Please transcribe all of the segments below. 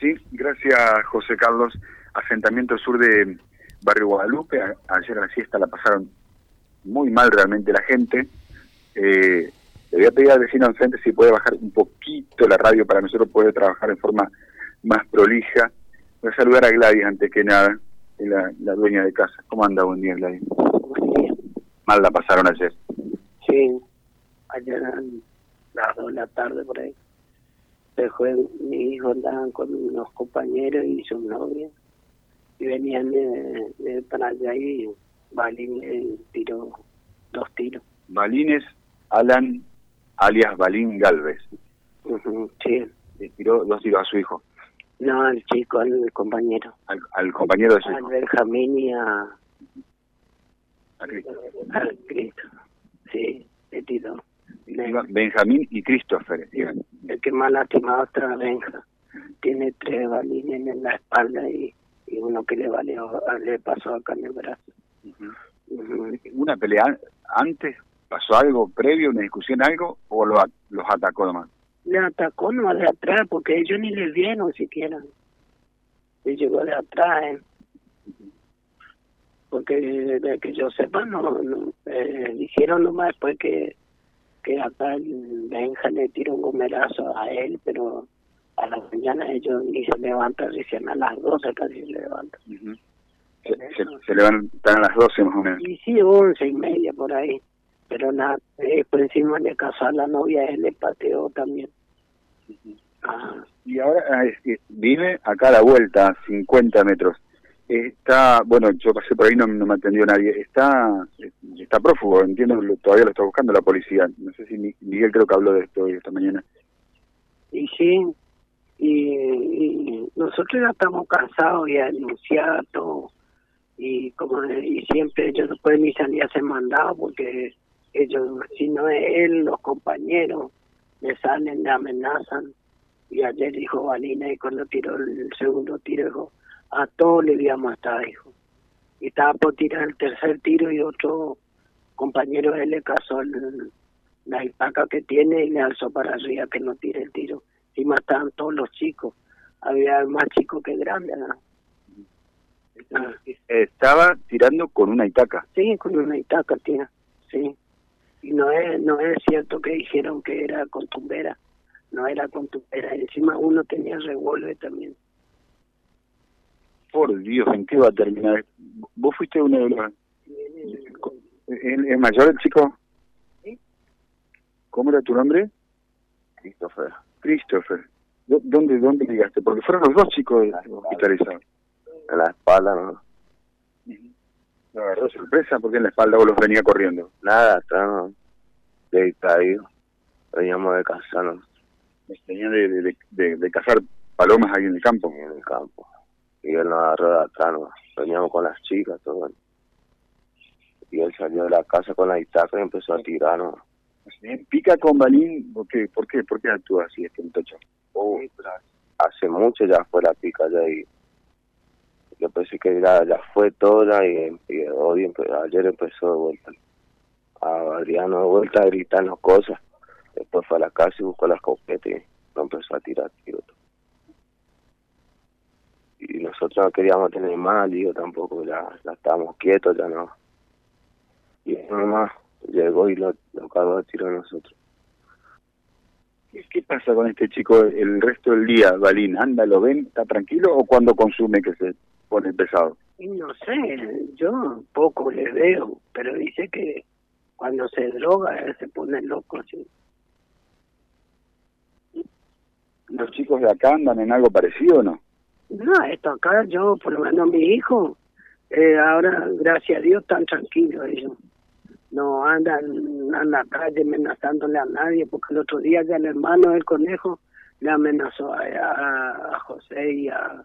Sí, gracias José Carlos. Asentamiento sur de Barrio Guadalupe. ayer a la siesta la pasaron muy mal realmente la gente. Eh, le voy a pedir al vecino enfrente si puede bajar un poquito la radio para nosotros poder trabajar en forma más prolija. Voy a saludar a Gladys antes que nada, la, la dueña de casa. ¿Cómo anda? Buen día, Gladys. Buen día. Mal la pasaron ayer. Sí, ayer las dos de la tarde por ahí. Después mi hijo andaban con unos compañeros y sus novias y venían de, de para allá y Balín le tiró dos tiros. Balines Alan alias Balín Galvez. sí. Le tiró dos tiros a su hijo. No, al chico, al compañero. Al, compañero de su hijo. Al Benjamín y a... A Cristo. Al Cristo, sí, le tiró. Benjamín y Christopher. El que más lastimado está Benja. Tiene tres balines en la espalda y, y uno que le valió, le pasó acá en el brazo. ¿Una pelea antes? ¿Pasó algo previo, una discusión, algo? ¿O lo, los atacó nomás? Le atacó nomás de atrás porque ellos ni le vieron siquiera. Y llegó de atrás. ¿eh? Porque de que yo sepa, no, eh, dijeron nomás después que que acá Benja le tira un gomerazo a él, pero a la mañana ellos ni se levantan, recién a las 12 casi se levantan. se, levantan a las 12 más o menos. Y sí, 11 y media por ahí. Pero nada, eh, por encima de casa la novia él le pateó también. ah. Y ahora ah, vive acá a la vuelta, 50 metros. Está, bueno, yo pasé por ahí, no, no me atendió nadie. Está está prófugo, entiendo, todavía lo está buscando la policía. No sé si Miguel creo que habló de esto esta mañana. Y sí, y, nosotros ya estamos cansados y denunciar. Y como y siempre ellos no pueden ni salir a hacer mandado porque ellos, si no es él, los compañeros, le salen, le amenazan. Y ayer dijo Valina y cuando tiró el segundo tiro dijo, a todos le voy a matar, hijo. Y estaba por tirar el tercer tiro y otro compañero él le casó la hipaca que tiene y le alzó para arriba que no tire el tiro. Y mataban todos los chicos. Había más chicos que grandes. Estaba tirando con una itaca. Sí, con una itaca, tía. Sí. Y no es, no es cierto que dijeron que era con tumbera. No era con tumbera. Encima uno tenía revólver también. Por Dios, ¿en qué va a terminar? ¿Vos fuiste uno de los... ¿Es mayor el chico? ¿Cómo era tu nombre? Christopher. Christopher. ¿Dónde, dónde llegaste? Porque fueron los dos chicos hospitalizados. En la espalda, ¿no? ¿No agarró sorpresa? porque en la espalda vos los venía corriendo? Nada, está de caído. Veníamos de cazarnos. Venían de, de, de, de, cazar palomas ahí en el campo. En el campo y él nos agarró de atrás, nos veníamos con las chicas, todo. Y él salió de la casa con la guitarra y empezó a tirarnos. ¿Pica con Balín? ¿Por qué? ¿Por qué, ¿Por qué actúa así este muchacho? Oh, hace mucho ya fue la pica ya y yo pensé que ya, ya fue toda y, hoy ayer empezó de vuelta a Adriano de vuelta a gritarnos cosas después fue a la casa y buscó la escopeta y empezó a tirar tiro y nosotros no queríamos tener más, digo, tampoco, ya, ya estábamos quietos, ya no. Y nomás llegó y lo, lo cargó de tiro a nosotros. ¿Qué pasa con este chico el resto del día, Balín? ¿Anda, lo ven, está tranquilo o cuando consume que se pone pesado? No sé, yo poco le veo, pero dice que cuando se droga él se pone loco, sí. ¿Los chicos de acá andan en algo parecido o no? No, esto acá yo, por lo menos mi hijo, eh, ahora, gracias a Dios, están tranquilos ellos. No andan en la calle amenazándole a nadie, porque el otro día ya el hermano del conejo le amenazó a, a, José y a,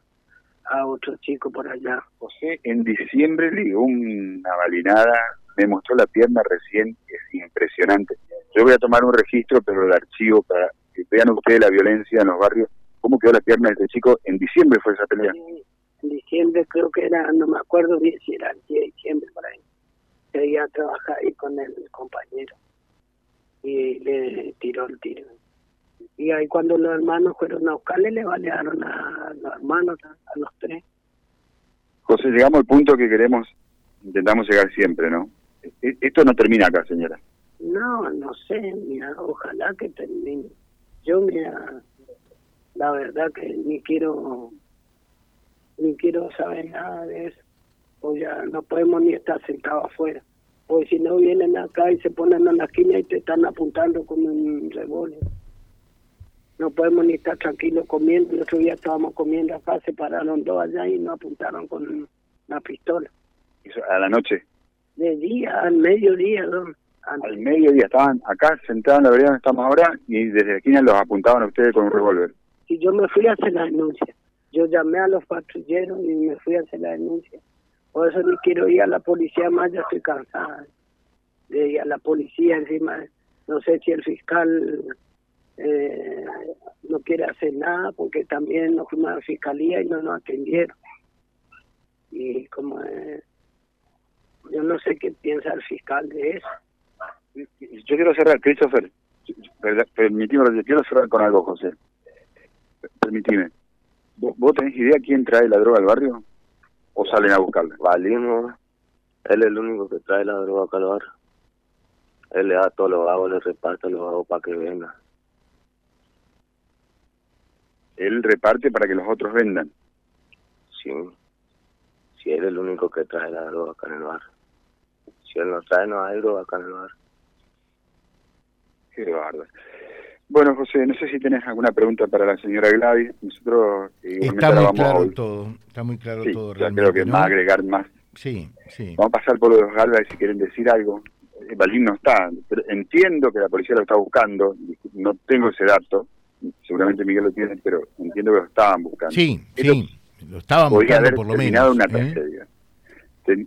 a otro chico por allá. José en diciembre le dio una balinada, me mostró la pierna recién, es impresionante. Yo voy a tomar un registro, pero el archivo para que vean ustedes la violencia en los barrios cómo quedó la pierna de este chico. En diciembre fue esa pelea. en diciembre creo que era, no me acuerdo bien si era el 10 de diciembre por ahí. Seguía a trabajar ahí con el compañero y le tiró el tiro. Y ahí cuando los hermanos fueron a buscarle, le balearon a los hermanos, a, los tres. José, llegamos al punto que queremos, intentamos llegar siempre, ¿no? E, esto no termina acá, señora. No, no sé, mira, ojalá que termine. Yo, mira, la verdad que ni quiero, ni quiero saber nada de eso. O ya no podemos ni estar sentados afuera. Porque si no vienen acá y se ponen en la esquina y te están apuntando con un revólver no podemos ni estar tranquilos comiendo. El otro día estábamos comiendo acá, se pararon dos allá y nos apuntaron con una pistola. ¿A la noche? De día, al mediodía, don. Al mediodía, estaban acá sentados en la vereda donde estamos ahora y desde la esquina los apuntaban a ustedes con un revólver. Y yo me fui a hacer la denuncia. Yo llamé a los patrulleros y me fui a hacer la denuncia. Por eso ni quiero ir a la policía más, ya estoy cansada de ir a la policía encima. No sé si el fiscal eh, no quiere hacer nada porque también nos fuimos a la fiscalía y no nos atendieron. Y como eh, yo no sé qué piensa el fiscal de eso. Yo quiero cerrar, Christopher, permitime, quiero cerrar con algo, José. Permitime. ¿Vos, tenés idea quién trae la droga al barrio? ¿O salen a buscarla? Valimos. Él es el único que trae la droga acá al barrio. Él le da todos los vagos, le reparte los vagos para que venga él reparte para que los otros vendan. Sí, si él es el único que trae la droga acá en el bar. Si él no trae, no hay droga acá en el bar. Qué. Bueno, José, no sé si tenés alguna pregunta para la señora Gladys. Nosotros está muy claro todo, está muy claro todo. Realmente, creo que más agregar más. Sí, sí. Vamos a pasar por los Galvez si quieren decir algo. Balín no está, pero entiendo que la policía lo está buscando, no tengo ese dato, seguramente Miguel lo tiene, pero entiendo que lo estaban buscando. Sí, sí, lo estaban buscando por lo menos. una ¿eh? tragedia.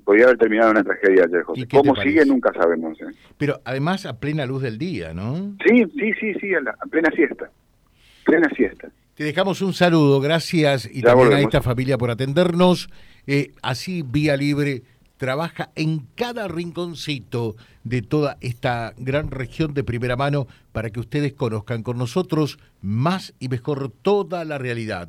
Podía haber terminado una tragedia ayer, José. ¿Cómo sigue? Nunca sabemos. ¿eh? Pero además a plena luz del día, ¿no? Sí, sí, sí, sí, a, plena siesta. Plena siesta. Te dejamos un saludo, gracias y también a esta familia por atendernos. Eh, así, vía libre trabaja en cada rinconcito de toda esta gran región de primera mano para que ustedes conozcan con nosotros más y mejor toda la realidad